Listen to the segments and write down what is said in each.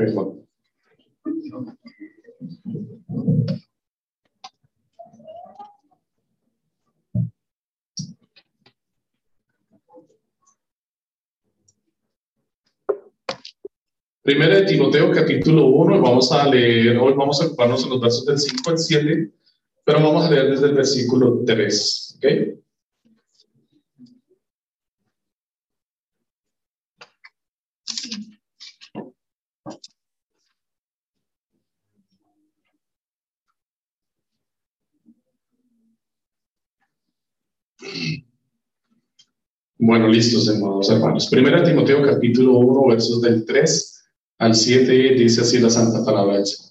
Perdón. Primera de Timoteo capítulo 1, vamos a leer, hoy vamos a ocuparnos en los versos del 5 al 7, pero vamos a leer desde el versículo 3, ¿ok? Bueno, listos, hermanos hermanos. Primera Timoteo capítulo 1, versos del 3 al 7, dice así la santa palabra del Señor.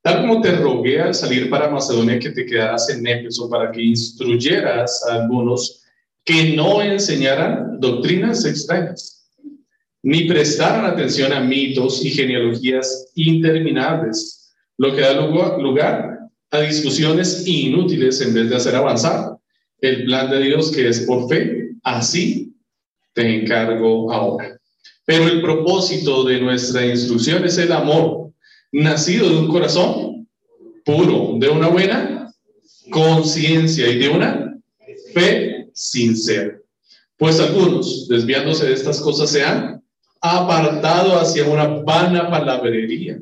Tal como te rogué al salir para Macedonia que te quedaras en Éfeso para que instruyeras a algunos que no enseñaran doctrinas extrañas, ni prestaran atención a mitos y genealogías interminables, lo que da lugar a discusiones inútiles en vez de hacer avanzar el plan de Dios que es por fe así te encargo ahora. Pero el propósito de nuestra instrucción es el amor, nacido de un corazón puro, de una buena conciencia y de una fe sincera. Pues algunos, desviándose de estas cosas, se han apartado hacia una vana palabrería.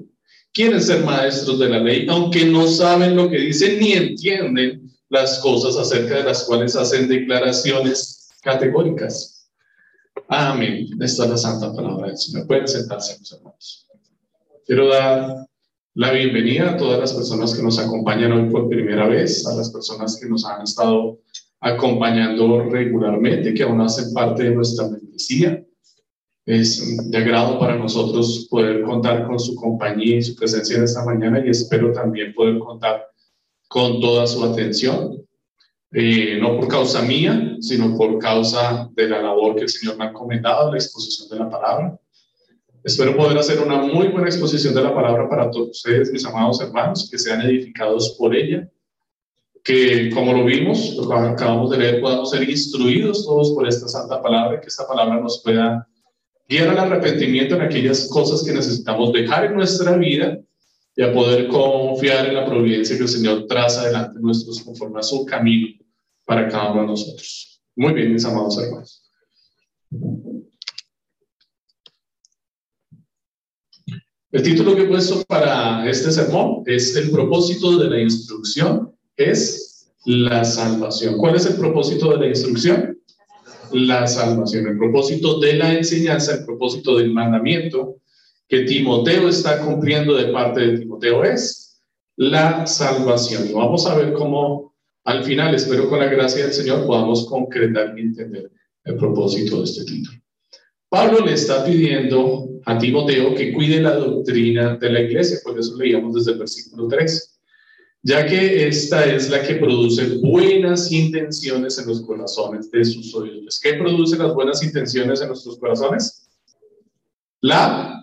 Quieren ser maestros de la ley, aunque no saben lo que dicen ni entienden las cosas acerca de las cuales hacen declaraciones categóricas. Amén. Esta es la santa palabra del Señor. Pueden sentarse, mis hermanos. Quiero dar la bienvenida a todas las personas que nos acompañan hoy por primera vez, a las personas que nos han estado acompañando regularmente, que aún hacen parte de nuestra membresía. Es de agrado para nosotros poder contar con su compañía y su presencia en esta mañana y espero también poder contar con toda su atención. Eh, no por causa mía, sino por causa de la labor que el Señor me ha encomendado, la exposición de la palabra. Espero poder hacer una muy buena exposición de la palabra para todos ustedes, mis amados hermanos, que sean edificados por ella, que como lo vimos, lo que acabamos de leer, podamos ser instruidos todos por esta santa palabra, que esta palabra nos pueda guiar al arrepentimiento en aquellas cosas que necesitamos dejar en nuestra vida y a poder confiar en la providencia que el Señor traza delante de nosotros conforme a su camino para cada uno de nosotros. Muy bien, mis amados hermanos. El título que he puesto para este sermón es El propósito de la instrucción es la salvación. ¿Cuál es el propósito de la instrucción? La salvación. El propósito de la enseñanza, el propósito del mandamiento que Timoteo está cumpliendo de parte de Timoteo es la salvación. vamos a ver cómo al final, espero con la gracia del Señor, podamos concretar y entender el propósito de este título. Pablo le está pidiendo a Timoteo que cuide la doctrina de la iglesia, por eso leíamos desde el versículo 3, ya que esta es la que produce buenas intenciones en los corazones de sus oyentes. ¿Qué produce las buenas intenciones en nuestros corazones? La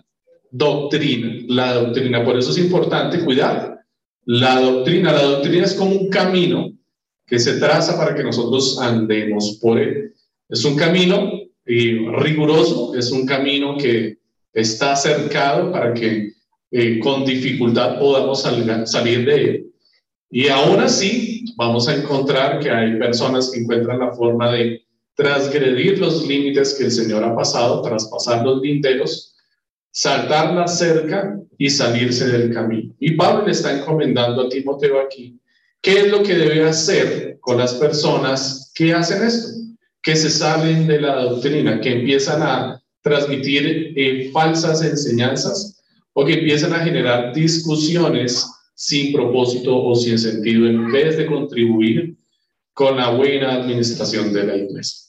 doctrina, la doctrina. Por eso es importante cuidar la doctrina. La doctrina es como un camino que se traza para que nosotros andemos por él. Es un camino eh, riguroso, es un camino que está cercado para que eh, con dificultad podamos salir de él. Y aún así vamos a encontrar que hay personas que encuentran la forma de transgredir los límites que el Señor ha pasado, traspasar los linderos saltar la cerca y salirse del camino. Y Pablo le está encomendando a Timoteo aquí qué es lo que debe hacer con las personas que hacen esto, que se salen de la doctrina, que empiezan a transmitir eh, falsas enseñanzas o que empiezan a generar discusiones sin propósito o sin sentido en vez de contribuir con la buena administración de la iglesia.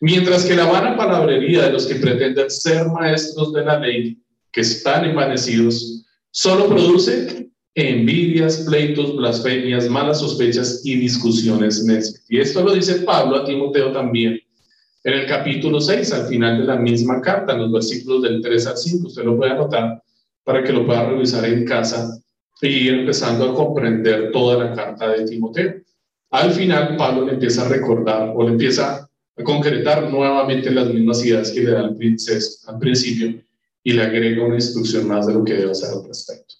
Mientras que la vana palabrería de los que pretenden ser maestros de la ley, que están envanecidos, solo produce envidias, pleitos, blasfemias, malas sospechas y discusiones necias. Y esto lo dice Pablo a Timoteo también en el capítulo 6, al final de la misma carta, en los versículos del 3 al 5. Usted lo puede anotar para que lo pueda revisar en casa y ir empezando a comprender toda la carta de Timoteo. Al final, Pablo le empieza a recordar o le empieza a concretar nuevamente las mismas ideas que le da al, al principio y le agrega una instrucción más de lo que debe hacer al respecto.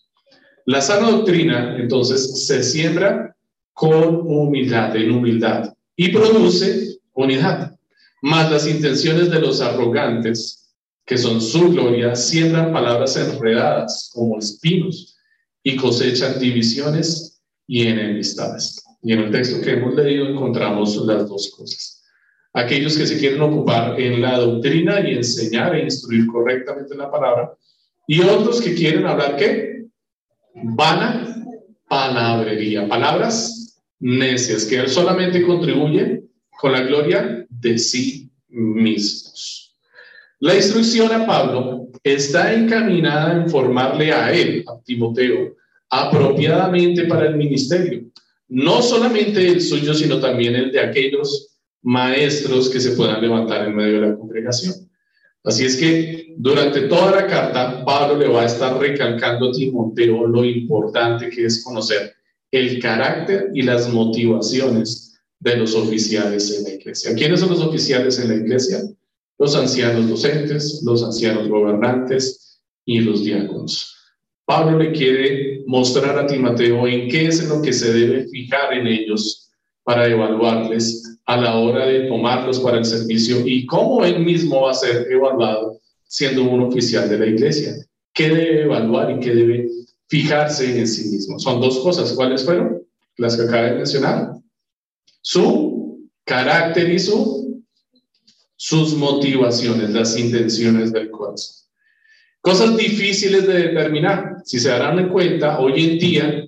La sana doctrina, entonces, se siembra con humildad, en humildad, y produce unidad. Más las intenciones de los arrogantes, que son su gloria, siembran palabras enredadas como espinos y cosechan divisiones y enemistades. Y en el texto que hemos leído encontramos las dos cosas. Aquellos que se quieren ocupar en la doctrina y enseñar e instruir correctamente la palabra, y otros que quieren hablar qué? Vana palabrería, palabras necias, que solamente contribuyen con la gloria de sí mismos. La instrucción a Pablo está encaminada en formarle a él, a Timoteo, apropiadamente para el ministerio no solamente el suyo, sino también el de aquellos maestros que se puedan levantar en medio de la congregación. Así es que durante toda la carta, Pablo le va a estar recalcando a Timoteo lo importante que es conocer el carácter y las motivaciones de los oficiales en la iglesia. ¿Quiénes son los oficiales en la iglesia? Los ancianos docentes, los ancianos gobernantes y los diáconos. Pablo le quiere mostrar a Timoteo en qué es lo que se debe fijar en ellos para evaluarles a la hora de tomarlos para el servicio y cómo él mismo va a ser evaluado siendo un oficial de la iglesia. ¿Qué debe evaluar y qué debe fijarse en sí mismo? Son dos cosas. ¿Cuáles fueron? Las que acaba de mencionar. Su carácter y su, sus motivaciones, las intenciones del corazón. Cosas difíciles de determinar. Si se darán cuenta, hoy en día,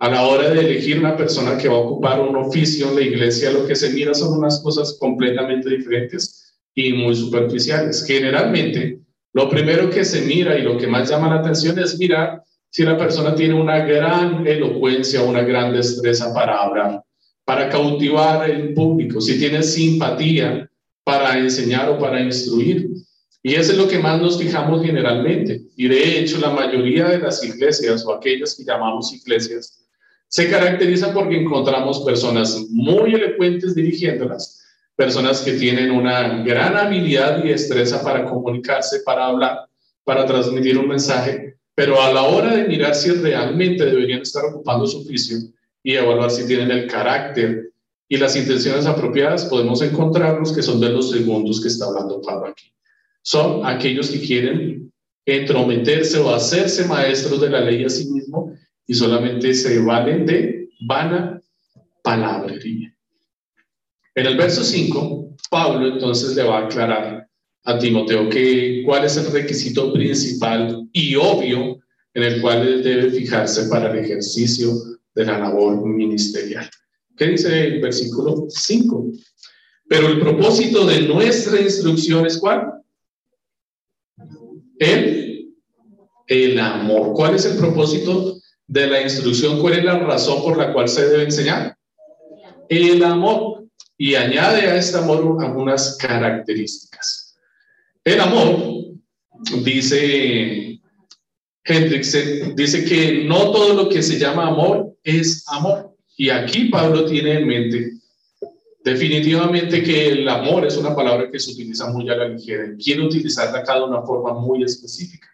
a la hora de elegir una persona que va a ocupar un oficio en la iglesia, lo que se mira son unas cosas completamente diferentes y muy superficiales. Generalmente, lo primero que se mira y lo que más llama la atención es mirar si la persona tiene una gran elocuencia, una gran destreza para hablar, para cautivar el público, si tiene simpatía para enseñar o para instruir. Y eso es lo que más nos fijamos generalmente. Y de hecho, la mayoría de las iglesias o aquellas que llamamos iglesias se caracterizan porque encontramos personas muy elocuentes dirigiéndolas, personas que tienen una gran habilidad y destreza para comunicarse, para hablar, para transmitir un mensaje, pero a la hora de mirar si realmente deberían estar ocupando su oficio y evaluar si tienen el carácter y las intenciones apropiadas, podemos encontrarnos que son de los segundos que está hablando Pablo aquí. Son aquellos que quieren entrometerse o hacerse maestros de la ley a sí mismo y solamente se valen de vana palabrería. En el verso 5, Pablo entonces le va a aclarar a Timoteo que cuál es el requisito principal y obvio en el cual él debe fijarse para el ejercicio de la labor ministerial. ¿Qué dice el versículo 5? Pero el propósito de nuestra instrucción es cuál? El, el amor. ¿Cuál es el propósito de la instrucción? ¿Cuál es la razón por la cual se debe enseñar? El amor. Y añade a este amor algunas características. El amor, dice Hendrix, dice que no todo lo que se llama amor es amor. Y aquí Pablo tiene en mente Definitivamente que el amor es una palabra que se utiliza muy a la ligera. Quiere utilizarla acá de una forma muy específica.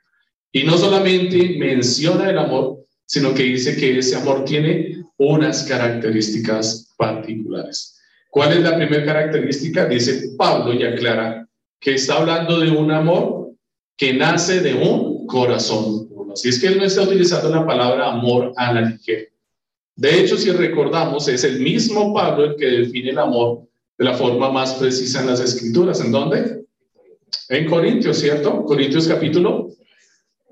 Y no solamente menciona el amor, sino que dice que ese amor tiene unas características particulares. ¿Cuál es la primera característica? Dice Pablo y aclara que está hablando de un amor que nace de un corazón Así es que él no está utilizando la palabra amor a la ligera. De hecho, si recordamos, es el mismo Pablo el que define el amor de la forma más precisa en las escrituras. ¿En dónde? En Corintios, ¿cierto? Corintios capítulo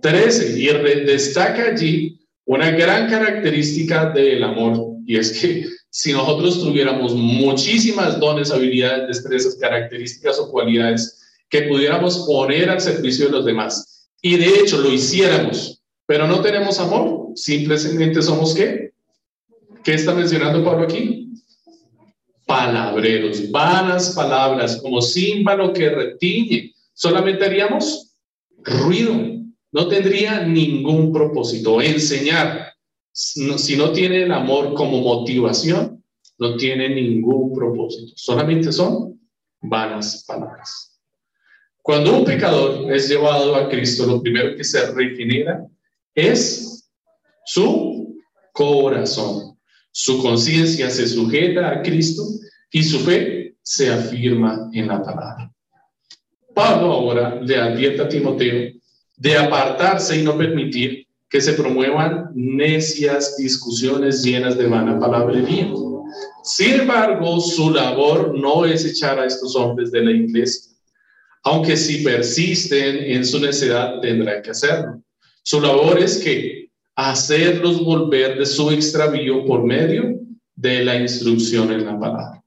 13. Y destaca allí una gran característica del amor. Y es que si nosotros tuviéramos muchísimas dones, habilidades, destrezas, características o cualidades que pudiéramos poner al servicio de los demás, y de hecho lo hiciéramos, pero no tenemos amor, simplemente somos qué? ¿Qué está mencionando Pablo aquí? Palabreros, vanas palabras, como símbolo que retiñe. Solamente haríamos ruido. No tendría ningún propósito. Enseñar, si no tiene el amor como motivación, no tiene ningún propósito. Solamente son vanas palabras. Cuando un pecador es llevado a Cristo, lo primero que se regenera es su corazón. Su conciencia se sujeta a Cristo y su fe se afirma en la palabra. Pablo ahora le advierte a Timoteo de apartarse y no permitir que se promuevan necias discusiones llenas de vana palabrería. Sin embargo, su labor no es echar a estos hombres de la iglesia, aunque si persisten en su necedad tendrán que hacerlo. Su labor es que hacerlos volver de su extravío por medio de la instrucción en la palabra.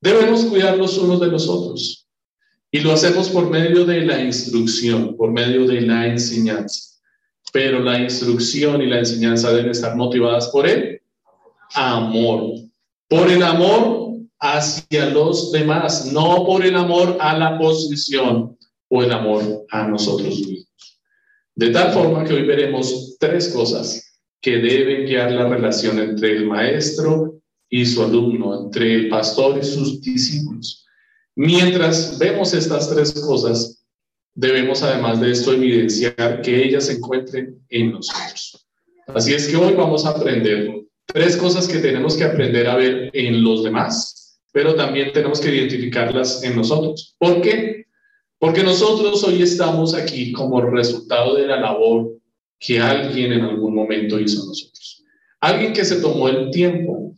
Debemos cuidar los unos de los otros y lo hacemos por medio de la instrucción, por medio de la enseñanza. Pero la instrucción y la enseñanza deben estar motivadas por el amor, por el amor hacia los demás, no por el amor a la posición o el amor a nosotros mismos. De tal forma que hoy veremos tres cosas que deben guiar la relación entre el maestro y su alumno, entre el pastor y sus discípulos. Mientras vemos estas tres cosas, debemos además de esto evidenciar que ellas se encuentren en nosotros. Así es que hoy vamos a aprender tres cosas que tenemos que aprender a ver en los demás, pero también tenemos que identificarlas en nosotros. ¿Por qué? Porque nosotros hoy estamos aquí como resultado de la labor que alguien en algún momento hizo a nosotros. Alguien que se tomó el tiempo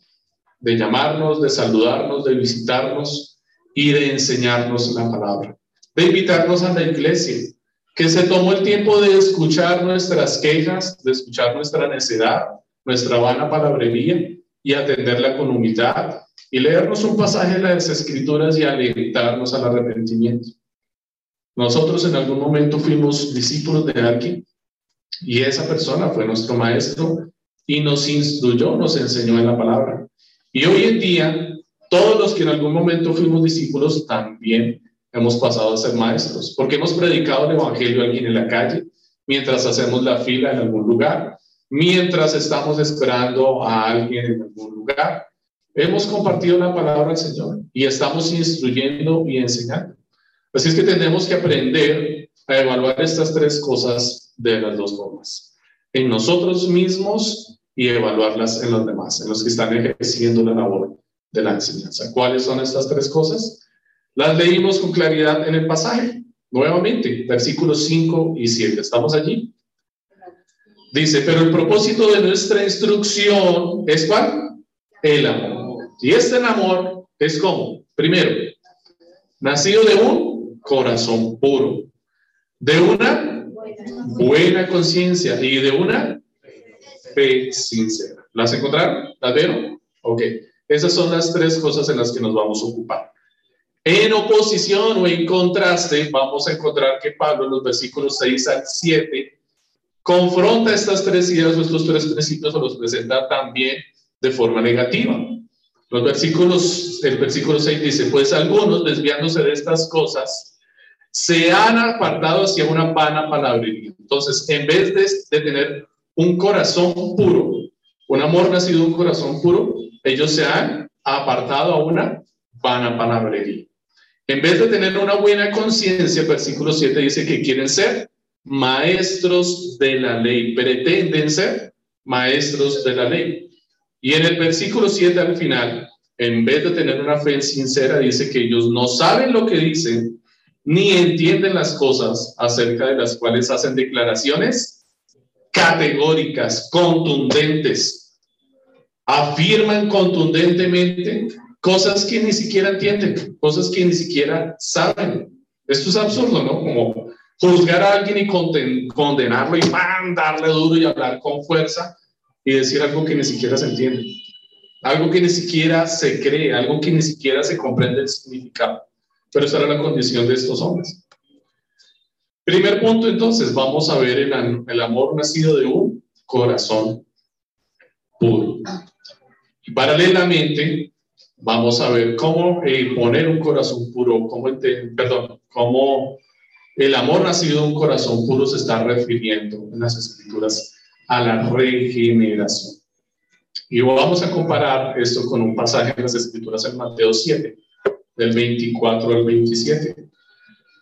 de llamarnos, de saludarnos, de visitarnos y de enseñarnos la palabra, de invitarnos a la iglesia, que se tomó el tiempo de escuchar nuestras quejas, de escuchar nuestra necedad, nuestra vana palabrería y atenderla con humildad y leernos un pasaje de las escrituras y alentarnos al arrepentimiento. Nosotros en algún momento fuimos discípulos de alguien y esa persona fue nuestro maestro y nos instruyó, nos enseñó en la palabra. Y hoy en día, todos los que en algún momento fuimos discípulos también hemos pasado a ser maestros, porque hemos predicado el Evangelio a alguien en la calle, mientras hacemos la fila en algún lugar, mientras estamos esperando a alguien en algún lugar. Hemos compartido la palabra del Señor y estamos instruyendo y enseñando. Así es que tenemos que aprender a evaluar estas tres cosas de las dos formas. En nosotros mismos y evaluarlas en los demás, en los que están ejerciendo la labor de la enseñanza. ¿Cuáles son estas tres cosas? Las leímos con claridad en el pasaje. Nuevamente, versículos 5 y 7. ¿Estamos allí? Dice, pero el propósito de nuestra instrucción es cuál? El amor. Y este amor es como, primero, nacido de un corazón puro, de una buena conciencia y de una fe sincera. ¿Las encontraron? ¿Las vieron? Ok. Esas son las tres cosas en las que nos vamos a ocupar. En oposición o en contraste, vamos a encontrar que Pablo en los versículos 6 al 7 confronta estas tres ideas o estos tres principios o los presenta también de forma negativa. Los versículos, el versículo 6 dice, pues algunos desviándose de estas cosas, se han apartado hacia una vana palabrería. Entonces, en vez de, tener un corazón puro, un amor nacido de un corazón puro, ellos se han apartado a una vana palabrería. En vez de tener una buena conciencia, versículo 7 dice que quieren ser maestros de la ley, pretenden ser maestros de la ley. Y en el versículo 7 al final, en vez de tener una fe sincera, dice que ellos no saben lo que dicen ni entienden las cosas acerca de las cuales hacen declaraciones categóricas, contundentes. Afirman contundentemente cosas que ni siquiera entienden, cosas que ni siquiera saben. Esto es absurdo, ¿no? Como juzgar a alguien y condenarlo y darle duro y hablar con fuerza y decir algo que ni siquiera se entiende, algo que ni siquiera se cree, algo que ni siquiera se comprende el significado. Pero esa era la condición de estos hombres. Primer punto, entonces, vamos a ver el, el amor nacido de un corazón puro. Paralelamente, vamos a ver cómo eh, poner un corazón puro, cómo, perdón, cómo el amor nacido de un corazón puro se está refiriendo en las escrituras a la regeneración. Y vamos a comparar esto con un pasaje en las escrituras en Mateo 7 del 24 al 27.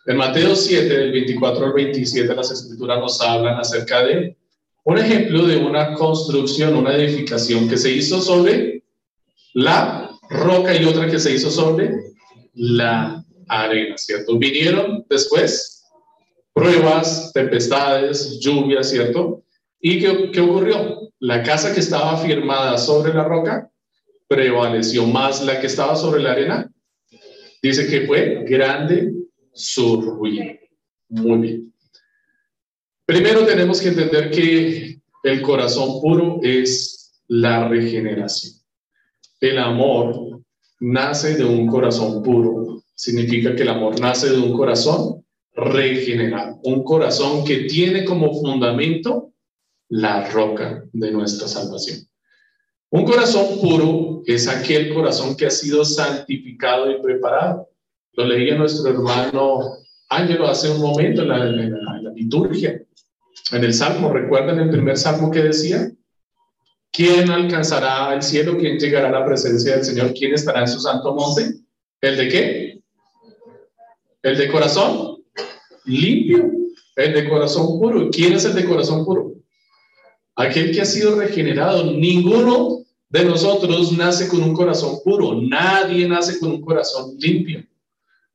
En Mateo 7, del 24 al 27, las escrituras nos hablan acerca de un ejemplo de una construcción, una edificación que se hizo sobre la roca y otra que se hizo sobre la arena, ¿cierto? Vinieron después pruebas, tempestades, lluvias, ¿cierto? ¿Y qué, qué ocurrió? La casa que estaba firmada sobre la roca prevaleció más la que estaba sobre la arena. Dice que fue grande su ruina. Muy bien. Primero tenemos que entender que el corazón puro es la regeneración. El amor nace de un corazón puro. Significa que el amor nace de un corazón regenerado, un corazón que tiene como fundamento la roca de nuestra salvación. Un corazón puro es aquel corazón que ha sido santificado y preparado. Lo leía nuestro hermano Ángelo hace un momento en la, liturgia, en el Salmo. ¿Recuerdan el primer Salmo que decía? ¿Quién alcanzará el cielo? ¿Quién llegará a la presencia del Señor? ¿Quién estará en su santo monte? ¿El de qué? ¿El de corazón? Limpio. El de corazón puro. ¿Quién es el de corazón puro? Aquel que ha sido regenerado. Ninguno de nosotros nace con un corazón puro. Nadie nace con un corazón limpio.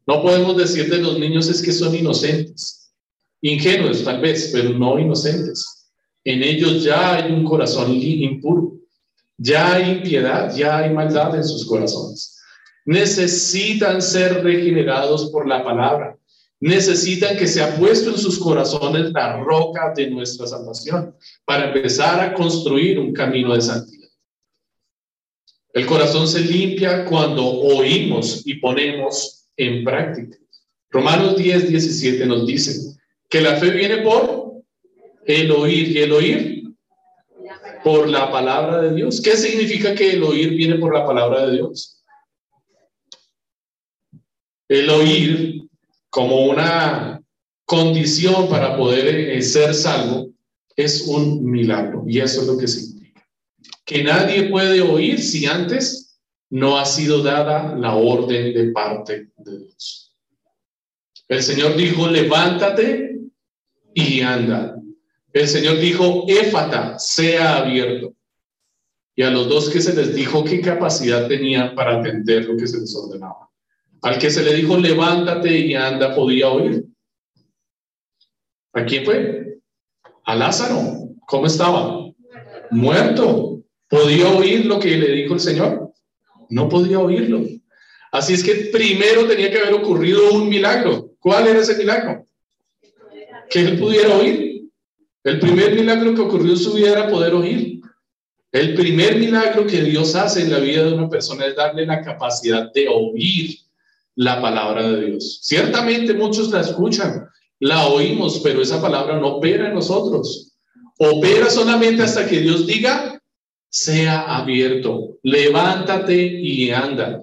No podemos decir de los niños es que son inocentes. Ingenuos tal vez, pero no inocentes. En ellos ya hay un corazón impuro. Ya hay impiedad, ya hay maldad en sus corazones. Necesitan ser regenerados por la palabra necesitan que sea puesto en sus corazones la roca de nuestra salvación para empezar a construir un camino de santidad. El corazón se limpia cuando oímos y ponemos en práctica. Romanos 10, 17 nos dice que la fe viene por el oír y el oír por la palabra de Dios. ¿Qué significa que el oír viene por la palabra de Dios? El oír como una condición para poder eh, ser salvo es un milagro. Y eso es lo que significa. Que nadie puede oír si antes no ha sido dada la orden de parte de Dios. El Señor dijo, levántate y anda. El Señor dijo, éfata, sea abierto. Y a los dos que se les dijo qué capacidad tenían para atender lo que se les ordenaba. Al que se le dijo, levántate y anda, podía oír. ¿A quién fue? A Lázaro. ¿Cómo estaba? Muerto. ¿Podía oír lo que le dijo el Señor? No podía oírlo. Así es que primero tenía que haber ocurrido un milagro. ¿Cuál era ese milagro? Que él pudiera oír. El primer milagro que ocurrió en su vida era poder oír. El primer milagro que Dios hace en la vida de una persona es darle la capacidad de oír la palabra de Dios. Ciertamente muchos la escuchan, la oímos, pero esa palabra no opera en nosotros. Opera solamente hasta que Dios diga, sea abierto, levántate y anda.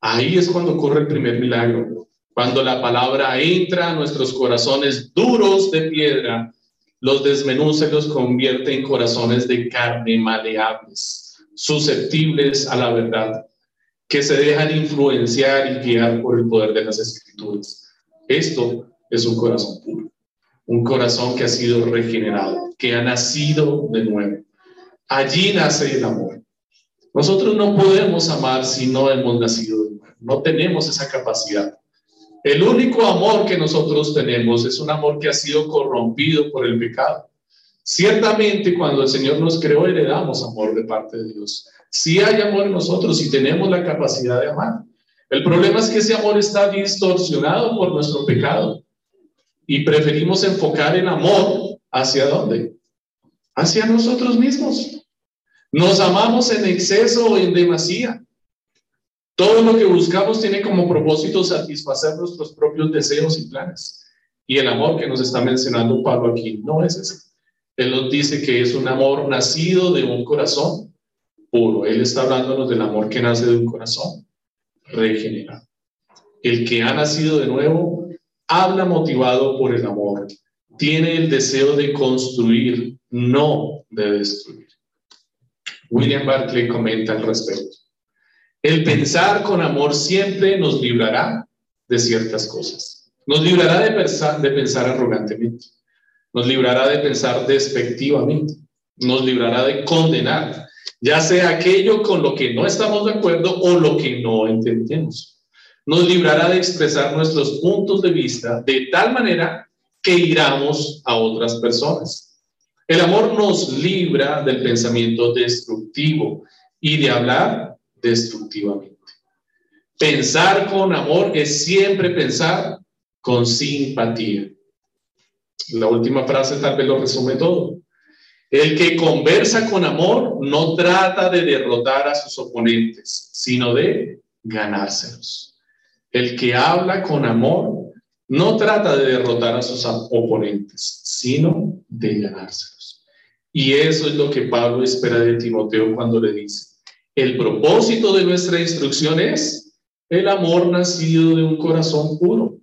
Ahí es cuando ocurre el primer milagro, cuando la palabra entra a nuestros corazones duros de piedra, los desmenuza y los convierte en corazones de carne maleables, susceptibles a la verdad que se dejan influenciar y guiar por el poder de las escrituras. Esto es un corazón puro, un corazón que ha sido regenerado, que ha nacido de nuevo. Allí nace el amor. Nosotros no podemos amar si no hemos nacido de nuevo, no tenemos esa capacidad. El único amor que nosotros tenemos es un amor que ha sido corrompido por el pecado. Ciertamente cuando el Señor nos creó heredamos amor de parte de Dios, si hay amor en nosotros y tenemos la capacidad de amar. El problema es que ese amor está distorsionado por nuestro pecado y preferimos enfocar el amor hacia dónde? Hacia nosotros mismos. Nos amamos en exceso o en demasía. Todo lo que buscamos tiene como propósito satisfacer nuestros propios deseos y planes. Y el amor que nos está mencionando Pablo aquí no es ese. Él nos dice que es un amor nacido de un corazón puro. Él está hablándonos del amor que nace de un corazón regenerado. El que ha nacido de nuevo habla motivado por el amor. Tiene el deseo de construir, no de destruir. William Barclay comenta al respecto. El pensar con amor siempre nos librará de ciertas cosas. Nos librará de pensar, de pensar arrogantemente. Nos librará de pensar despectivamente. Nos librará de condenar, ya sea aquello con lo que no estamos de acuerdo o lo que no entendemos. Nos librará de expresar nuestros puntos de vista de tal manera que iramos a otras personas. El amor nos libra del pensamiento destructivo y de hablar destructivamente. Pensar con amor es siempre pensar con simpatía. La última frase tal vez lo resume todo. El que conversa con amor no trata de derrotar a sus oponentes, sino de ganárselos. El que habla con amor no trata de derrotar a sus oponentes, sino de ganárselos. Y eso es lo que Pablo espera de Timoteo cuando le dice, el propósito de nuestra instrucción es el amor nacido de un corazón puro.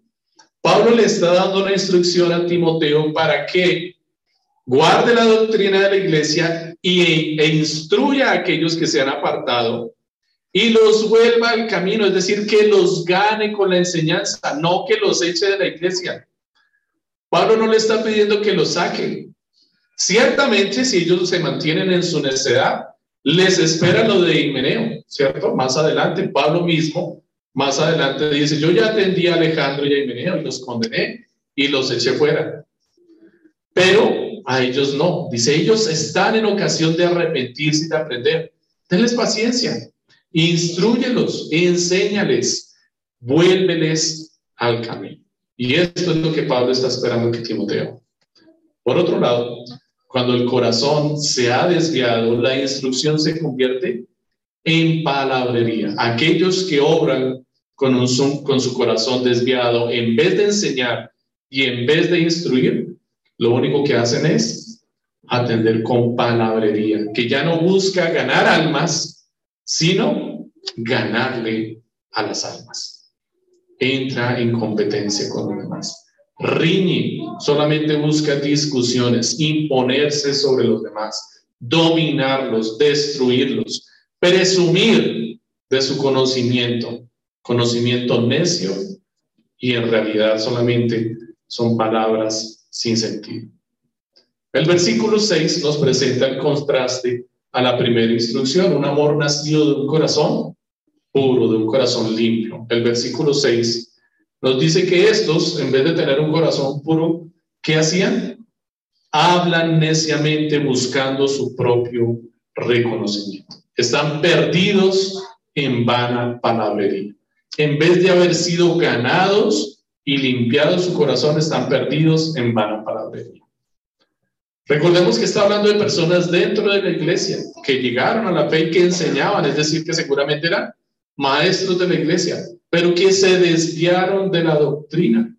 Pablo le está dando la instrucción a Timoteo para que guarde la doctrina de la iglesia y, e instruya a aquellos que se han apartado y los vuelva al camino, es decir, que los gane con la enseñanza, no que los eche de la iglesia. Pablo no le está pidiendo que los saque. Ciertamente, si ellos se mantienen en su necedad, les espera lo de Himeneo, ¿cierto? Más adelante, Pablo mismo, más adelante dice, yo ya atendí a Alejandro y a Himeneo y los condené y los eché fuera. Pero a ellos no. Dice, ellos están en ocasión de arrepentirse y de aprender. Tenles paciencia, instruyelos, enséñales, vuélveles al camino. Y esto es lo que Pablo está esperando que Timoteo. Por otro lado, cuando el corazón se ha desviado, la instrucción se convierte en palabrería. Aquellos que obran con, su corazón desviado, en vez de enseñar y en vez de instruir, lo único que hacen es atender con palabrería, que ya no busca ganar almas, sino ganarle a las almas. Entra en competencia con los demás riñe, solamente busca discusiones, imponerse sobre los demás, dominarlos, destruirlos, presumir de su conocimiento, conocimiento necio, y en realidad solamente son palabras sin sentido. El versículo 6 nos presenta el contraste a la primera instrucción, un amor nacido de un corazón puro, de un corazón limpio. El versículo 6 nos dice que estos, en vez de tener un corazón puro, ¿qué hacían? Hablan neciamente buscando su propio reconocimiento. Están perdidos en vana palabrería. En vez de haber sido ganados y limpiados su corazón, están perdidos en vana palabrería. Recordemos que está hablando de personas dentro de la iglesia que llegaron a la fe y que enseñaban, es decir, que seguramente eran maestros de la iglesia, pero que se desviaron de la doctrina.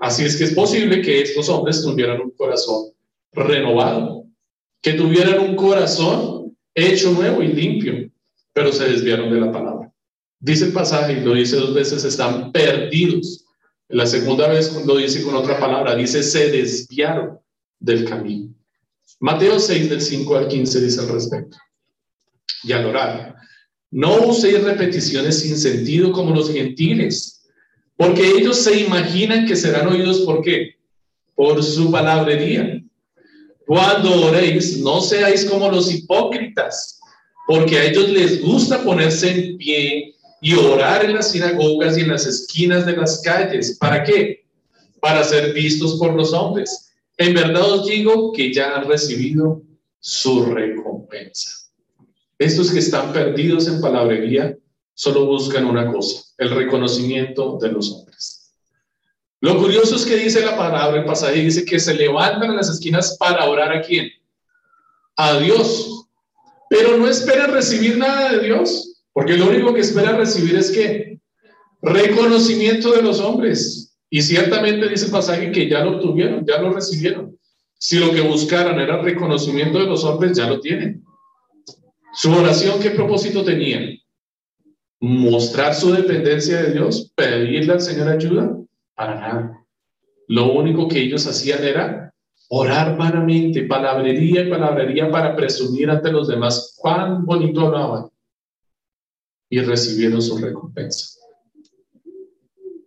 Así es que es posible que estos hombres tuvieran un corazón renovado, que tuvieran un corazón hecho nuevo y limpio, pero se desviaron de la palabra. Dice el pasaje, y lo dice dos veces, están perdidos. La segunda vez lo dice con otra palabra, dice se desviaron del camino. Mateo 6 del 5 al 15 dice al respecto. Y al orar, no uséis repeticiones sin sentido como los gentiles, porque ellos se imaginan que serán oídos por qué? Por su palabrería. Cuando oréis, no seáis como los hipócritas, porque a ellos les gusta ponerse en pie y orar en las sinagogas y en las esquinas de las calles. ¿Para qué? Para ser vistos por los hombres. En verdad os digo que ya han recibido su recompensa. Estos que están perdidos en palabrería solo buscan una cosa, el reconocimiento de los hombres. Lo curioso es que dice la palabra, el pasaje dice que se levantan en las esquinas para orar a quién? A Dios. Pero no esperan recibir nada de Dios, porque lo único que esperan recibir es que reconocimiento de los hombres. Y ciertamente dice el pasaje que ya lo obtuvieron, ya lo recibieron. Si lo que buscaran era reconocimiento de los hombres, ya lo tienen. Su oración, ¿qué propósito tenía? Mostrar su dependencia de Dios, pedirle al Señor ayuda, para nada. Lo único que ellos hacían era orar vanamente, palabrería y palabrería para presumir ante los demás cuán bonito hablaban y recibieron su recompensa.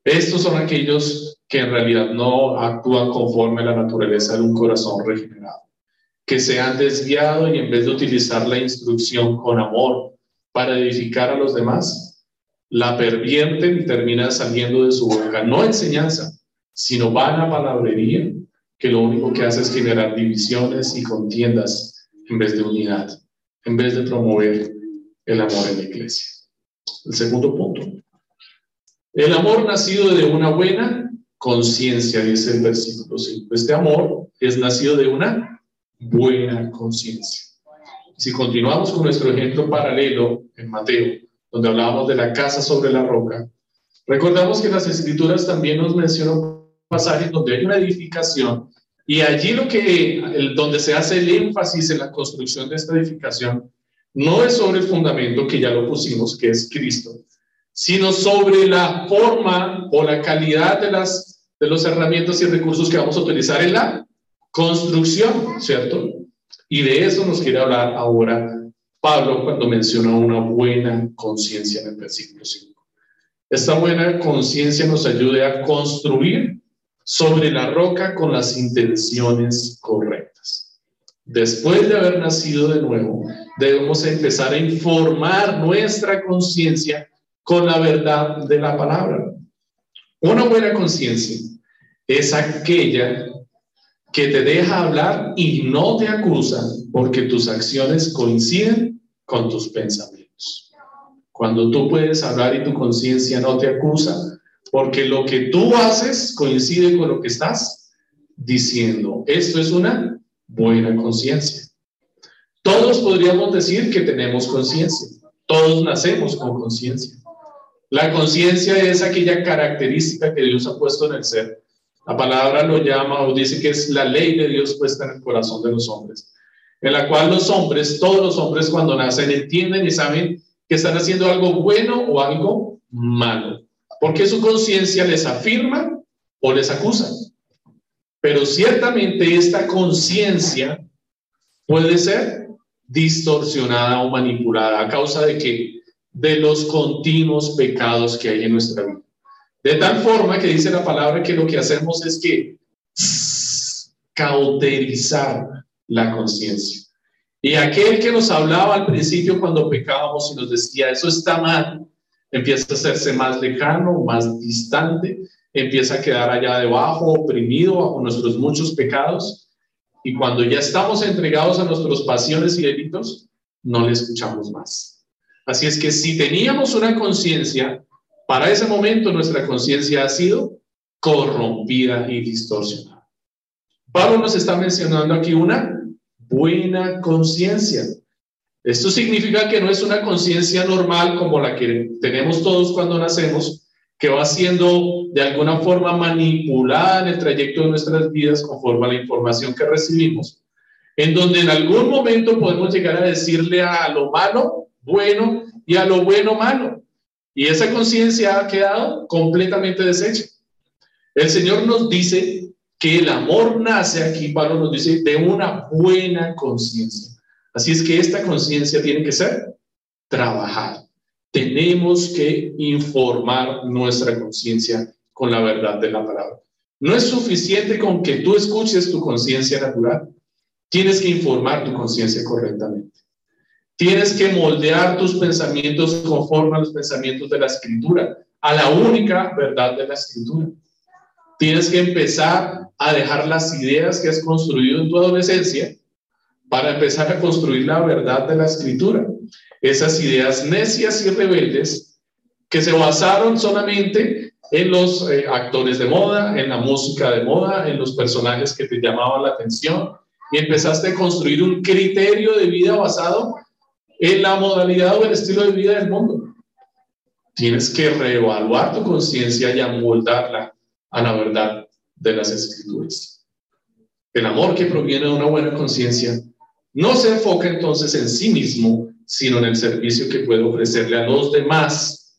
Estos son aquellos que en realidad no actúan conforme a la naturaleza de un corazón regenerado, que se han desviado y en vez de utilizar la instrucción con amor para edificar a los demás, la pervierten y termina saliendo de su boca no enseñanza, sino vana palabrería, que lo único que hace es generar divisiones y contiendas en vez de unidad, en vez de promover el amor en la iglesia. El segundo punto. El amor nacido de una buena conciencia, dice el versículo 5. Este amor es nacido de una buena conciencia. Si continuamos con nuestro ejemplo paralelo en Mateo, donde hablábamos de la casa sobre la roca, recordamos que las escrituras también nos mencionan pasajes donde hay una edificación y allí lo que, donde se hace el énfasis en la construcción de esta edificación, no es sobre el fundamento que ya lo pusimos, que es Cristo, sino sobre la forma o la calidad de, las, de los herramientas y recursos que vamos a utilizar en la construcción, ¿cierto? Y de eso nos quiere hablar ahora Pablo cuando menciona una buena conciencia en el versículo 5. Esta buena conciencia nos ayuda a construir sobre la roca con las intenciones correctas. Después de haber nacido de nuevo, debemos empezar a informar nuestra conciencia con la verdad de la palabra. Una buena conciencia es aquella que te deja hablar y no te acusa porque tus acciones coinciden con tus pensamientos. Cuando tú puedes hablar y tu conciencia no te acusa, porque lo que tú haces coincide con lo que estás diciendo. Esto es una buena conciencia. Todos podríamos decir que tenemos conciencia. Todos nacemos con conciencia. La conciencia es aquella característica que Dios ha puesto en el ser. La palabra lo llama o dice que es la ley de Dios puesta en el corazón de los hombres, en la cual los hombres, todos los hombres cuando nacen entienden y saben que están haciendo algo bueno o algo malo porque su conciencia les afirma o les acusa. Pero ciertamente esta conciencia puede ser distorsionada o manipulada a causa de que de los continuos pecados que hay en nuestra vida. De tal forma que dice la palabra que lo que hacemos es que cauterizar la conciencia. Y aquel que nos hablaba al principio cuando pecábamos y nos decía, eso está mal, empieza a hacerse más lejano, más distante, empieza a quedar allá debajo, oprimido bajo nuestros muchos pecados. Y cuando ya estamos entregados a nuestras pasiones y delitos, no le escuchamos más. Así es que si teníamos una conciencia, para ese momento nuestra conciencia ha sido corrompida y distorsionada. Pablo nos está mencionando aquí una buena conciencia. Esto significa que no es una conciencia normal como la que tenemos todos cuando nacemos, que va siendo de alguna forma manipulada en el trayecto de nuestras vidas conforme a la información que recibimos, en donde en algún momento podemos llegar a decirle a lo malo bueno y a lo bueno malo. Y esa conciencia ha quedado completamente deshecha. El Señor nos dice que el amor nace, aquí Pablo nos dice, de una buena conciencia. Así es que esta conciencia tiene que ser trabajada. Tenemos que informar nuestra conciencia con la verdad de la palabra. No es suficiente con que tú escuches tu conciencia natural. Tienes que informar tu conciencia correctamente. Tienes que moldear tus pensamientos conforme a los pensamientos de la escritura, a la única verdad de la escritura. Tienes que empezar a dejar las ideas que has construido en tu adolescencia para empezar a construir la verdad de la escritura. Esas ideas necias y rebeldes que se basaron solamente en los eh, actores de moda, en la música de moda, en los personajes que te llamaban la atención y empezaste a construir un criterio de vida basado en la modalidad o el estilo de vida del mundo. Tienes que reevaluar tu conciencia y amoldarla a la verdad de las escrituras. El amor que proviene de una buena conciencia no se enfoca entonces en sí mismo, sino en el servicio que puede ofrecerle a los demás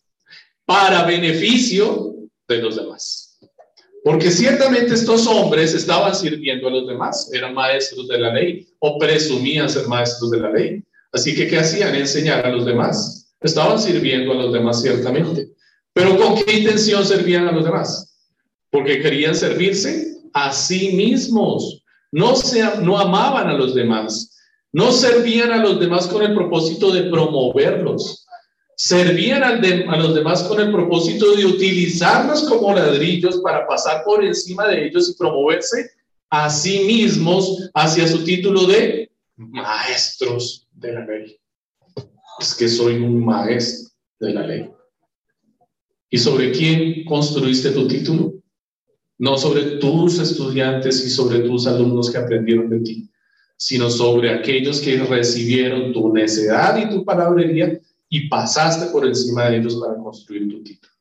para beneficio de los demás. Porque ciertamente estos hombres estaban sirviendo a los demás, eran maestros de la ley o presumían ser maestros de la ley. Así que, ¿qué hacían? Enseñar a los demás. Estaban sirviendo a los demás ciertamente, Pero ¿con qué intención servían a los demás? Porque querían servirse a sí mismos. No, se, no amaban a los demás. No servían a los demás con el propósito de promoverlos. Servían a los demás con el propósito de utilizarlos como ladrillos para pasar por encima de ellos y promoverse a sí mismos hacia su título de maestros de la ley. Es que soy un maestro de la ley. ¿Y sobre quién construiste tu título? No sobre tus estudiantes y sobre tus alumnos que aprendieron de ti, sino sobre aquellos que recibieron tu necedad y tu palabrería y pasaste por encima de ellos para construir tu título.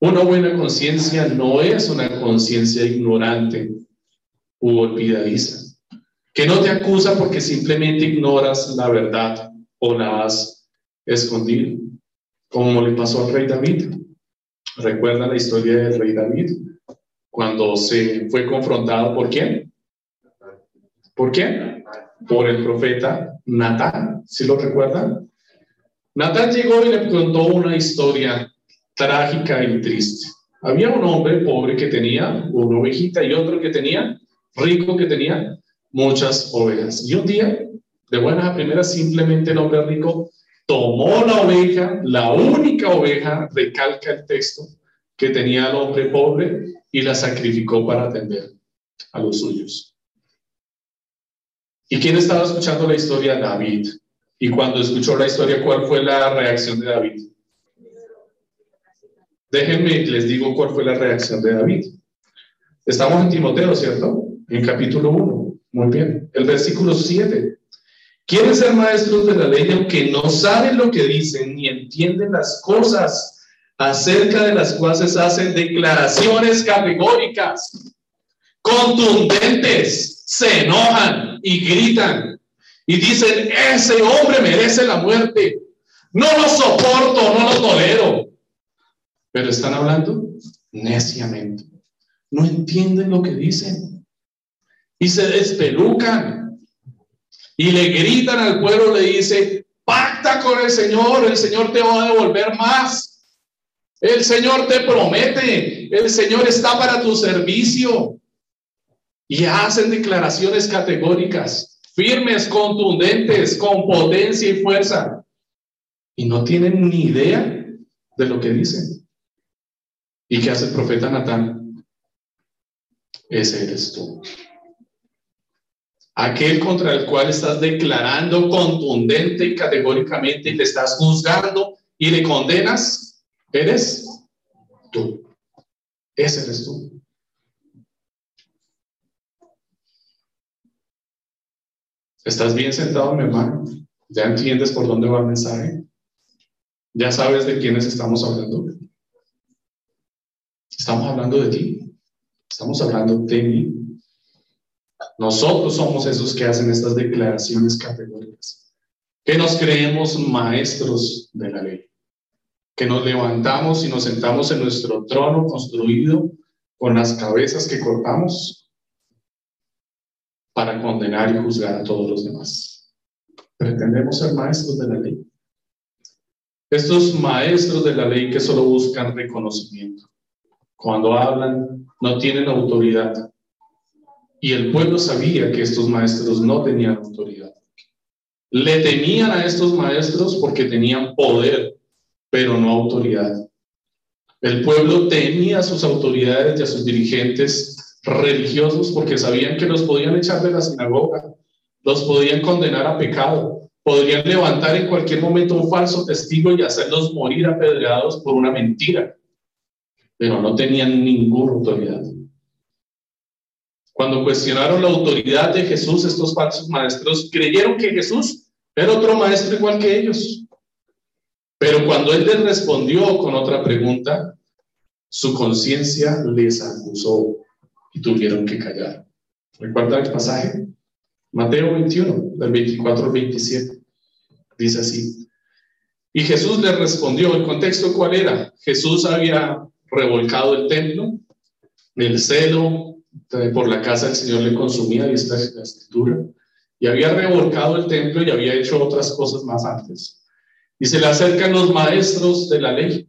Una buena conciencia no es una conciencia ignorante u olvidadiza, que no te acusa porque simplemente ignoras la verdad o la has escondido, como le pasó al rey David. Recuerda la historia del rey David, cuando se fue confrontado por quién? ¿Por quién? Por el profeta Natán, ¿sí lo recuerdan? Natán llegó y le contó una historia trágica y triste. Había un hombre pobre que tenía una ovejita y otro que tenía, rico que tenía muchas ovejas. Y un día, de buenas a primeras, simplemente el hombre rico tomó la oveja, la única oveja, recalca el texto, que tenía el hombre pobre y la sacrificó para atender a los suyos. ¿Y quién estaba escuchando la historia? David. Y cuando escuchó la historia, ¿cuál fue la reacción de David? Déjenme, les digo cuál fue la reacción de David. Estamos en Timoteo, ¿cierto? En capítulo 1. Muy bien. El versículo 7. Quieren ser maestros de la ley aunque no saben lo que dicen ni entienden las cosas acerca de las cuales hacen declaraciones categóricas, contundentes, se enojan y gritan y dicen, ese hombre merece la muerte. No lo soporto, no lo tolero pero están hablando neciamente. No entienden lo que dicen. Y se despelucan. Y le gritan al pueblo, le dice, pacta con el Señor, el Señor te va a devolver más. El Señor te promete, el Señor está para tu servicio. Y hacen declaraciones categóricas, firmes, contundentes, con potencia y fuerza. Y no tienen ni idea de lo que dicen. ¿Y qué hace el profeta Natán? Ese eres tú. Aquel contra el cual estás declarando contundente y categóricamente y le estás juzgando y le condenas, eres tú. Ese eres tú. ¿Estás bien sentado, mi hermano? ¿Ya entiendes por dónde va el mensaje? ¿Ya sabes de quiénes estamos hablando? Estamos hablando de ti. Estamos hablando de mí. Nosotros somos esos que hacen estas declaraciones categóricas. Que nos creemos maestros de la ley. Que nos levantamos y nos sentamos en nuestro trono construido con las cabezas que cortamos para condenar y juzgar a todos los demás. Pretendemos ser maestros de la ley. Estos maestros de la ley que solo buscan reconocimiento cuando hablan, no tienen autoridad. Y el pueblo sabía que estos maestros no tenían autoridad. Le temían a estos maestros porque tenían poder, pero no autoridad. El pueblo temía a sus autoridades y a sus dirigentes religiosos porque sabían que los podían echar de la sinagoga, los podían condenar a pecado, podrían levantar en cualquier momento un falso testigo y hacerlos morir apedreados por una mentira pero no tenían ninguna autoridad. Cuando cuestionaron la autoridad de Jesús, estos falsos maestros creyeron que Jesús era otro maestro igual que ellos. Pero cuando él les respondió con otra pregunta, su conciencia les acusó y tuvieron que callar. ¿Recuerda el pasaje? Mateo 21, del 24 al 27. Dice así. Y Jesús les respondió, ¿el contexto cuál era? Jesús había revolcado el templo, el celo por la casa del Señor le consumía, y esta es la escritura, y había revolcado el templo y había hecho otras cosas más antes. Y se le acercan los maestros de la ley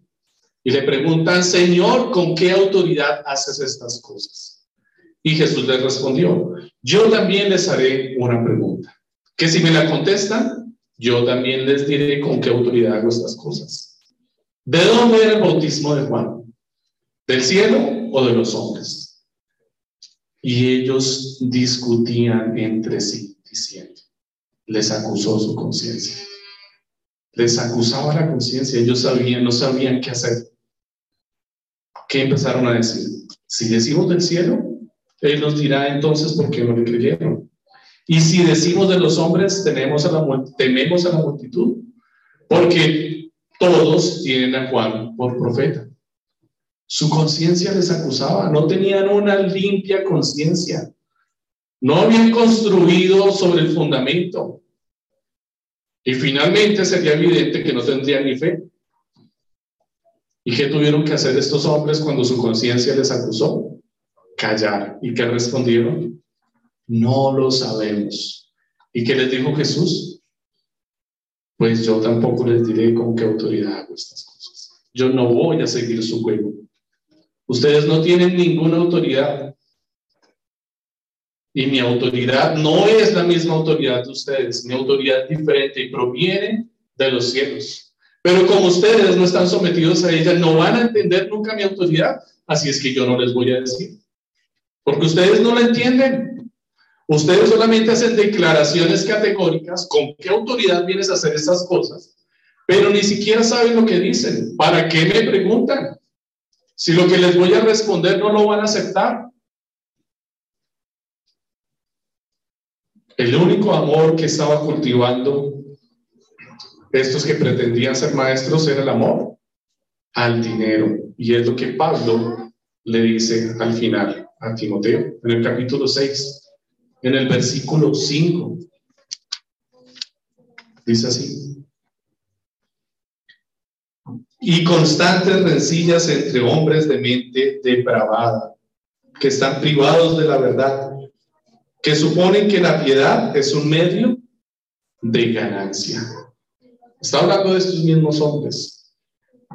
y le preguntan, Señor, ¿con qué autoridad haces estas cosas? Y Jesús les respondió, yo también les haré una pregunta, que si me la contestan, yo también les diré con qué autoridad hago estas cosas. ¿De dónde era el bautismo de Juan? ¿Del cielo o de los hombres? Y ellos discutían entre sí, diciendo, les acusó su conciencia. Les acusaba la conciencia, ellos sabían, no sabían qué hacer. ¿Qué empezaron a decir? Si decimos del cielo, Él nos dirá entonces por qué no le creyeron. Y si decimos de los hombres, tenemos a la, tememos a la multitud, porque todos tienen a Juan por profeta. Su conciencia les acusaba, no tenían una limpia conciencia, no habían construido sobre el fundamento. Y finalmente sería evidente que no tendrían ni fe. ¿Y qué tuvieron que hacer estos hombres cuando su conciencia les acusó? Callar. ¿Y qué respondieron? No lo sabemos. ¿Y qué les dijo Jesús? Pues yo tampoco les diré con qué autoridad hago estas cosas. Yo no voy a seguir su juego. Ustedes no tienen ninguna autoridad. Y mi autoridad no es la misma autoridad de ustedes. Mi autoridad es diferente y proviene de los cielos. Pero como ustedes no están sometidos a ella, no van a entender nunca mi autoridad. Así es que yo no les voy a decir. Porque ustedes no la entienden. Ustedes solamente hacen declaraciones categóricas. ¿Con qué autoridad vienes a hacer esas cosas? Pero ni siquiera saben lo que dicen. ¿Para qué me preguntan? Si lo que les voy a responder no lo van a aceptar. El único amor que estaba cultivando estos que pretendían ser maestros era el amor al dinero. Y es lo que Pablo le dice al final a Timoteo, en el capítulo 6, en el versículo 5. Dice así y constantes rencillas entre hombres de mente depravada, que están privados de la verdad, que suponen que la piedad es un medio de ganancia. Está hablando de estos mismos hombres,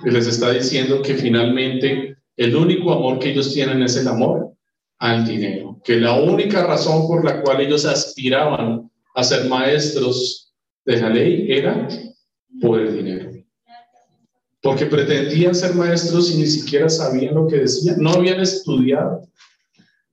que les está diciendo que finalmente el único amor que ellos tienen es el amor al dinero, que la única razón por la cual ellos aspiraban a ser maestros de la ley era por el dinero porque pretendían ser maestros y ni siquiera sabían lo que decían, no habían estudiado.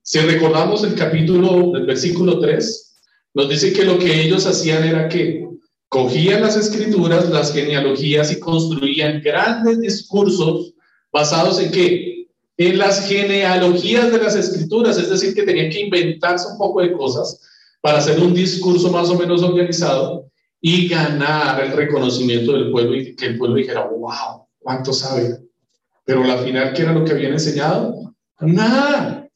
Si recordamos el capítulo del versículo 3, nos dice que lo que ellos hacían era que cogían las escrituras, las genealogías y construían grandes discursos basados en qué? En las genealogías de las escrituras, es decir, que tenían que inventarse un poco de cosas para hacer un discurso más o menos organizado y ganar el reconocimiento del pueblo y que el pueblo dijera, wow, ¿cuánto sabe? Pero la final, ¿qué era lo que habían enseñado? Nada.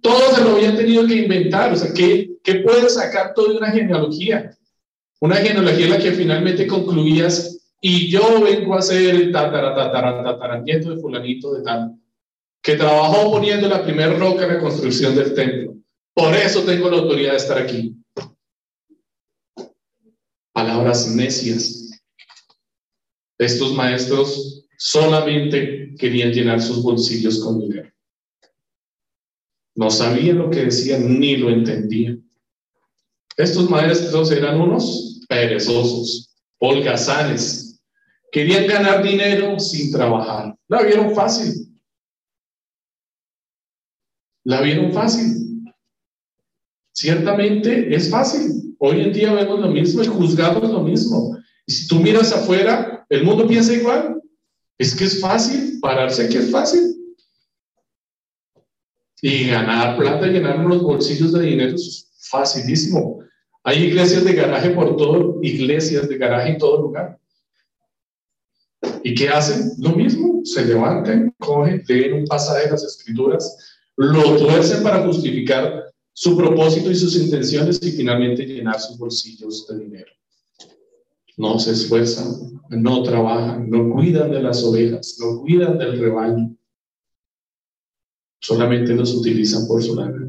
Todo se lo habían tenido que inventar. O sea, ¿qué, qué puede sacar todo de una genealogía? Una genealogía en la que finalmente concluías, y yo vengo a ser el tatara, tatara, tatara, nieto de fulanito de tal, que trabajó poniendo la primera roca en la construcción del templo. Por eso tengo la autoridad de estar aquí palabras necias. Estos maestros solamente querían llenar sus bolsillos con dinero. No sabían lo que decían ni lo entendían. Estos maestros eran unos perezosos, holgazanes. Querían ganar dinero sin trabajar. La vieron fácil. La vieron fácil. Ciertamente es fácil. Hoy en día vemos lo mismo y juzgamos lo mismo. Y si tú miras afuera, el mundo piensa igual. Es que es fácil, pararse que es fácil. Y ganar plata, llenar los bolsillos de dinero es facilísimo. Hay iglesias de garaje por todo, iglesias de garaje en todo lugar. ¿Y qué hacen? Lo mismo, se levantan, cogen, leen un pasaje de las escrituras, lo tuercen para justificar su propósito y sus intenciones y finalmente llenar sus bolsillos de dinero. No se esfuerzan, no trabajan, no cuidan de las ovejas, no cuidan del rebaño. Solamente los utilizan por su lana.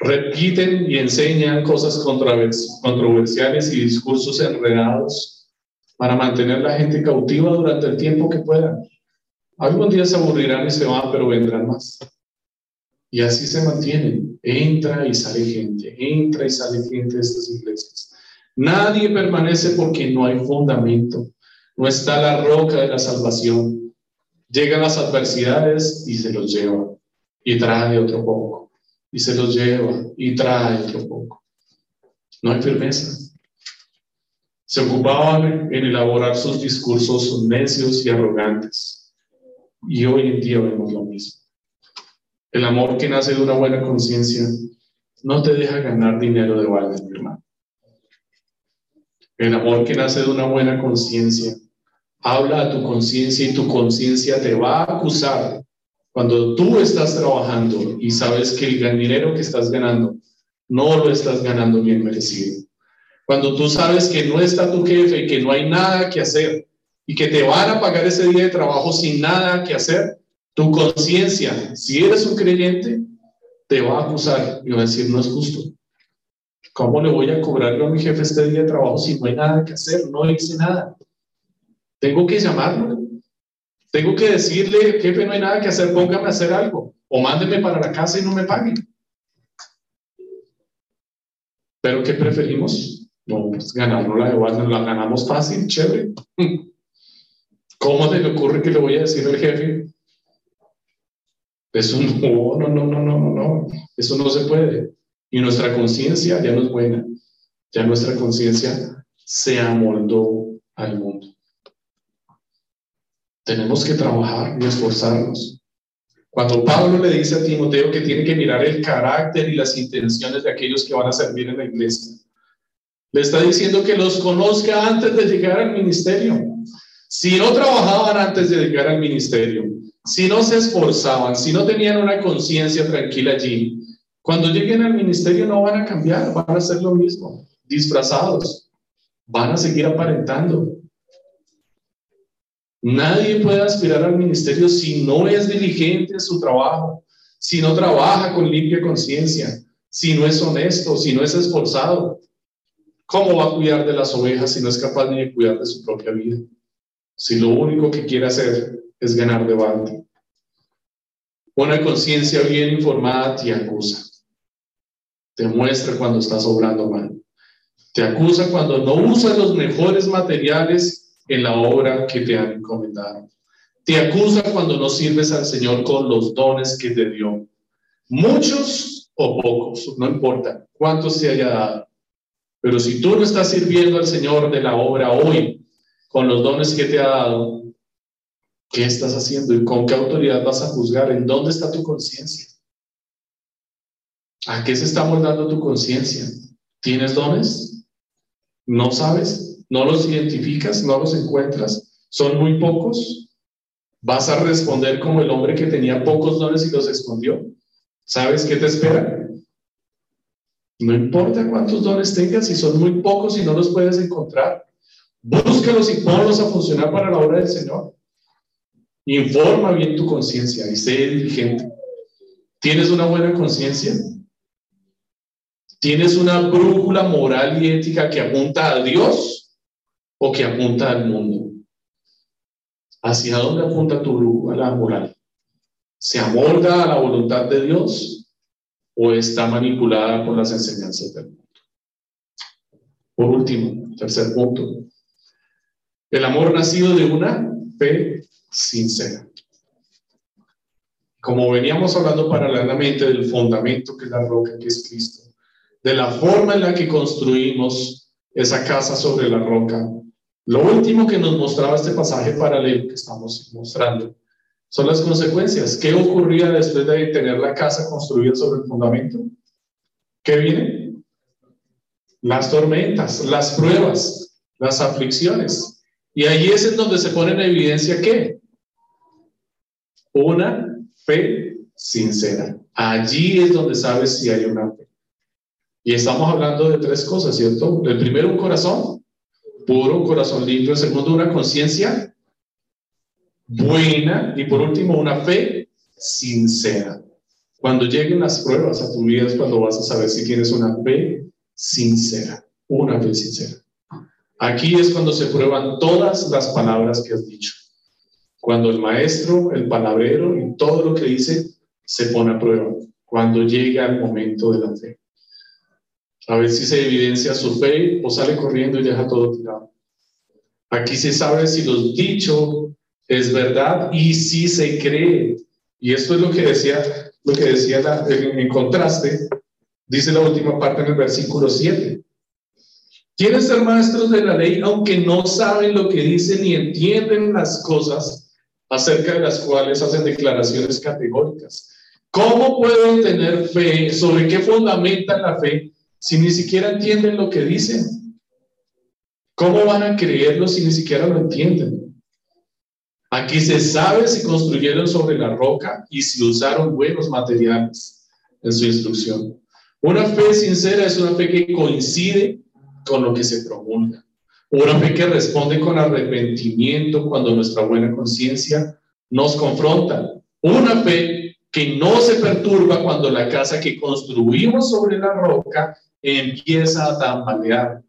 repiten y enseñan cosas controversiales y discursos enredados para mantener la gente cautiva durante el tiempo que puedan. Algún día se aburrirán y se van, pero vendrán más. Y así se mantienen. Entra y sale gente, entra y sale gente de estas iglesias. Nadie permanece porque no hay fundamento. No está la roca de la salvación. Llegan las adversidades y se los lleva y trae otro poco. Y se los lleva y trae otro poco. No hay firmeza. Se ocupaban en elaborar sus discursos necios y arrogantes. Y hoy en día vemos lo mismo. El amor que nace de una buena conciencia no te deja ganar dinero de balde, mi hermano. El amor que nace de una buena conciencia habla a tu conciencia y tu conciencia te va a acusar cuando tú estás trabajando y sabes que el dinero que estás ganando no lo estás ganando bien merecido. Cuando tú sabes que no está tu jefe y que no hay nada que hacer y que te van a pagar ese día de trabajo sin nada que hacer, tu conciencia, si eres un creyente, te va a acusar y va a decir, no es justo. ¿Cómo le voy a cobrar a mi jefe este día de trabajo si no hay nada que hacer? No hice nada. Tengo que llamarlo. Tengo que decirle, jefe, no hay nada que hacer, póngame a hacer algo. O mándeme para la casa y no me paguen. Pero ¿qué preferimos? No, pues ganarnos la de la ganamos fácil, chévere. ¿Cómo se le ocurre que le voy a decir al jefe? Eso no, no, no, no, no, no, eso no se puede. Y nuestra conciencia ya no es buena, ya nuestra conciencia se amoldó al mundo. Tenemos que trabajar y esforzarnos. Cuando Pablo le dice a Timoteo que tiene que mirar el carácter y las intenciones de aquellos que van a servir en la iglesia, le está diciendo que los conozca antes de llegar al ministerio. Si no trabajaban antes de llegar al ministerio, si no se esforzaban, si no tenían una conciencia tranquila allí, cuando lleguen al ministerio no van a cambiar, van a hacer lo mismo, disfrazados, van a seguir aparentando. Nadie puede aspirar al ministerio si no es diligente en su trabajo, si no trabaja con limpia conciencia, si no es honesto, si no es esforzado. ¿Cómo va a cuidar de las ovejas si no es capaz ni de cuidar de su propia vida? Si lo único que quiere hacer es ganar debate. Una conciencia bien informada te acusa. Te muestra cuando estás obrando mal. Te acusa cuando no usas los mejores materiales en la obra que te han encomendado. Te acusa cuando no sirves al Señor con los dones que te dio. Muchos o pocos, no importa cuántos se haya dado. Pero si tú no estás sirviendo al Señor de la obra hoy con los dones que te ha dado, ¿Qué estás haciendo y con qué autoridad vas a juzgar? ¿En dónde está tu conciencia? ¿A qué se está moldando tu conciencia? ¿Tienes dones? ¿No sabes? ¿No los identificas? ¿No los encuentras? ¿Son muy pocos? ¿Vas a responder como el hombre que tenía pocos dones y los escondió? ¿Sabes qué te espera? No importa cuántos dones tengas, si son muy pocos y no los puedes encontrar, búscalos y ponlos a funcionar para la obra del Señor. Informa bien tu conciencia y sé diligente. ¿Tienes una buena conciencia? ¿Tienes una brújula moral y ética que apunta a Dios o que apunta al mundo? ¿Hacia dónde apunta tu brújula moral? ¿Se amolda a la voluntad de Dios o está manipulada por las enseñanzas del mundo? Por último, tercer punto. El amor nacido de una fe sincera. Como veníamos hablando paralelamente del fundamento que es la roca, que es Cristo, de la forma en la que construimos esa casa sobre la roca, lo último que nos mostraba este pasaje paralelo que estamos mostrando son las consecuencias. ¿Qué ocurría después de tener la casa construida sobre el fundamento? ¿Qué viene? Las tormentas, las pruebas, las aflicciones. Y ahí es en donde se pone en evidencia que una fe sincera. Allí es donde sabes si hay una fe. Y estamos hablando de tres cosas, ¿cierto? El primero, un corazón puro, un corazón limpio. El segundo, una conciencia buena. Y por último, una fe sincera. Cuando lleguen las pruebas a tu vida es cuando vas a saber si tienes una fe sincera, una fe sincera. Aquí es cuando se prueban todas las palabras que has dicho. Cuando el maestro, el palabrero y todo lo que dice se pone a prueba. Cuando llega el momento de la fe. A ver si se evidencia su fe o sale corriendo y deja todo tirado. Aquí se sabe si lo dicho es verdad y si se cree. Y esto es lo que decía, lo que decía en contraste, dice la última parte en el versículo 7. Quieren ser maestros de la ley aunque no saben lo que dicen ni entienden las cosas acerca de las cuales hacen declaraciones categóricas. ¿Cómo pueden tener fe? ¿Sobre qué fundamentan la fe si ni siquiera entienden lo que dicen? ¿Cómo van a creerlo si ni siquiera lo entienden? Aquí se sabe si construyeron sobre la roca y si usaron buenos materiales en su instrucción. Una fe sincera es una fe que coincide con lo que se promulga. Una fe que responde con arrepentimiento cuando nuestra buena conciencia nos confronta. Una fe que no se perturba cuando la casa que construimos sobre la roca empieza a tambalear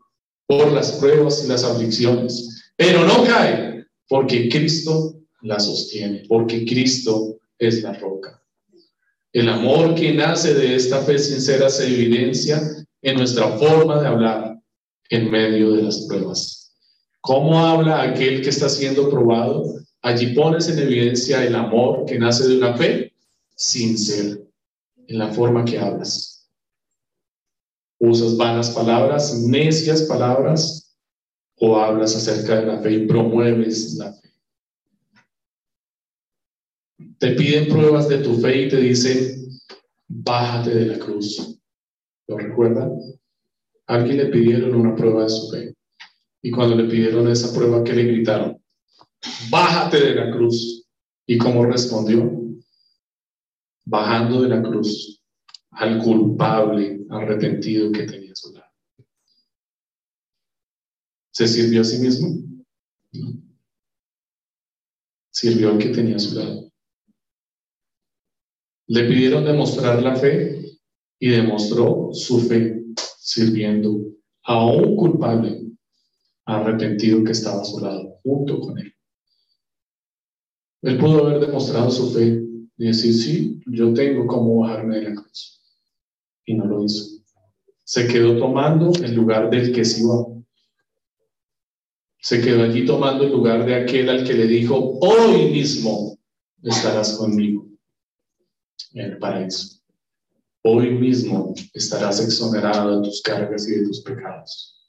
por las pruebas y las aflicciones, pero no cae porque Cristo la sostiene, porque Cristo es la roca. El amor que nace de esta fe sincera se evidencia en nuestra forma de hablar, en medio de las pruebas. ¿Cómo habla aquel que está siendo probado? Allí pones en evidencia el amor que nace de una fe sincera en la forma que hablas. Usas vanas palabras, necias palabras, o hablas acerca de la fe y promueves la fe. Te piden pruebas de tu fe y te dicen, bájate de la cruz. ¿Lo recuerdan? Alguien le pidieron una prueba de su fe. Y cuando le pidieron esa prueba, ¿qué le gritaron? Bájate de la cruz. ¿Y cómo respondió? Bajando de la cruz al culpable arrepentido que tenía a su lado. ¿Se sirvió a sí mismo? Sirvió al que tenía a su lado. Le pidieron demostrar la fe y demostró su fe sirviendo a un culpable arrepentido que estaba a su lado, junto con él. Él pudo haber demostrado su fe y decir, sí, yo tengo cómo bajarme de la cruz. Y no lo hizo. Se quedó tomando el lugar del que se iba. Se quedó allí tomando el lugar de aquel al que le dijo, hoy mismo estarás conmigo en el paraíso. Hoy mismo estarás exonerado de tus cargas y de tus pecados.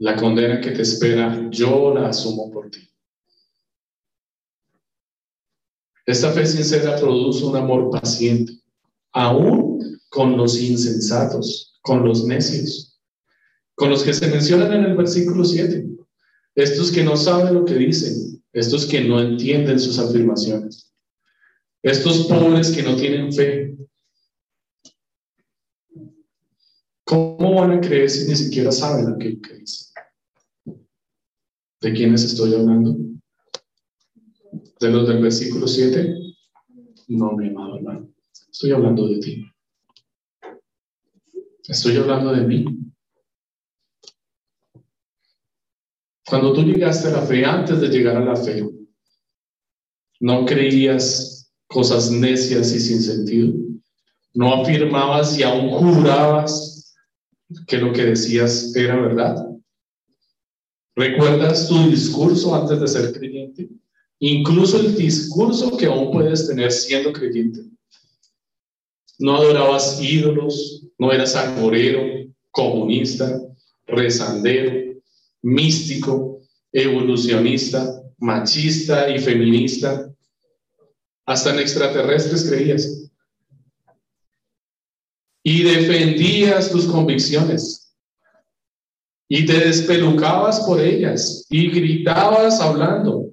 La condena que te espera, yo la asumo por ti. Esta fe sincera produce un amor paciente, aún con los insensatos, con los necios, con los que se mencionan en el versículo 7. Estos que no saben lo que dicen, estos que no entienden sus afirmaciones, estos pobres que no tienen fe, ¿Cómo van a creer si ni siquiera saben lo que dicen? ¿De quiénes estoy hablando? ¿De los del versículo 7? No, mi amado hermano. Estoy hablando de ti. Estoy hablando de mí. Cuando tú llegaste a la fe, antes de llegar a la fe, no creías cosas necias y sin sentido. No afirmabas y aún jurabas que lo que decías era verdad. ¿Recuerdas tu discurso antes de ser creyente? Incluso el discurso que aún puedes tener siendo creyente. No adorabas ídolos, no eras agorero, comunista, rezandero, místico, evolucionista, machista y feminista. Hasta en extraterrestres creías y defendías tus convicciones y te despelucabas por ellas y gritabas hablando.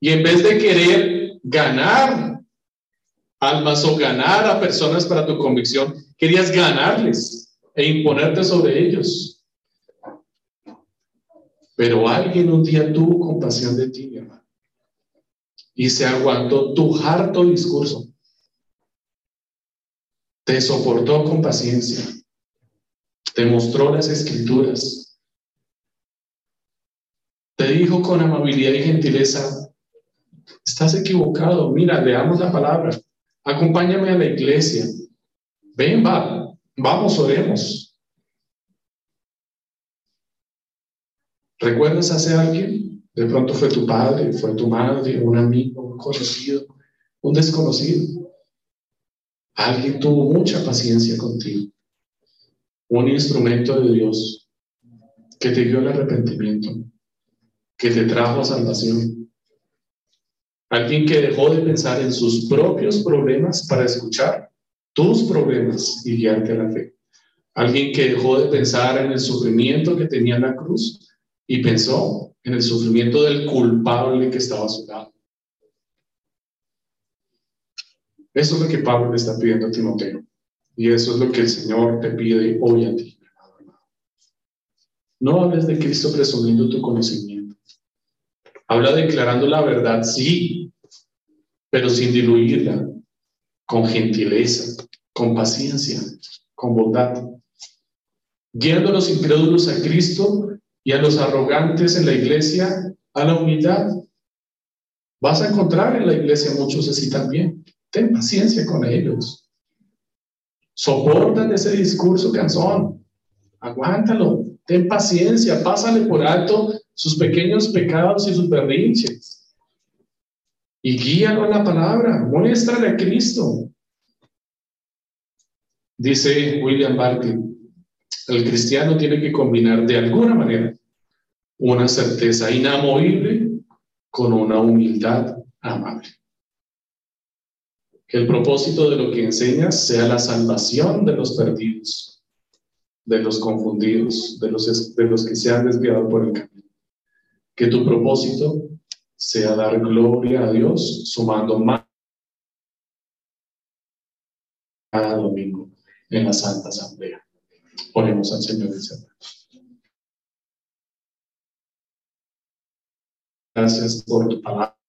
Y en vez de querer ganar almas o ganar a personas para tu convicción, querías ganarles e imponerte sobre ellos. Pero alguien un día tuvo compasión de ti, mi hermano, y se aguantó tu harto discurso te soportó con paciencia, te mostró las escrituras, te dijo con amabilidad y gentileza, estás equivocado, mira, leamos la palabra, acompáñame a la iglesia, ven, va, vamos, oremos. ¿Recuerdas hace alguien? De pronto fue tu padre, fue tu madre, un amigo, un conocido, un desconocido. Alguien tuvo mucha paciencia contigo. Un instrumento de Dios que te dio el arrepentimiento, que te trajo a salvación. Alguien que dejó de pensar en sus propios problemas para escuchar tus problemas y guiarte a la fe. Alguien que dejó de pensar en el sufrimiento que tenía en la cruz y pensó en el sufrimiento del culpable que estaba a su lado. Eso es lo que Pablo le está pidiendo a Timoteo. Y eso es lo que el Señor te pide hoy a ti, No hables de Cristo presumiendo tu conocimiento. Habla declarando la verdad, sí, pero sin diluirla, con gentileza, con paciencia, con bondad. Guiando a los incrédulos a Cristo y a los arrogantes en la iglesia a la humildad. Vas a encontrar en la iglesia muchos así también. Ten paciencia con ellos. Soportan ese discurso cansón. Aguántalo. Ten paciencia. Pásale por alto sus pequeños pecados y sus berrinches. Y guíalo a la palabra. Muéstrale a Cristo. Dice William Barclay, el cristiano tiene que combinar de alguna manera una certeza inamovible con una humildad amable. Que el propósito de lo que enseñas sea la salvación de los perdidos, de los confundidos, de los, de los que se han desviado por el camino. Que tu propósito sea dar gloria a Dios sumando más cada domingo en la Santa Asamblea. Oremos al Señor Gracias por tu palabra.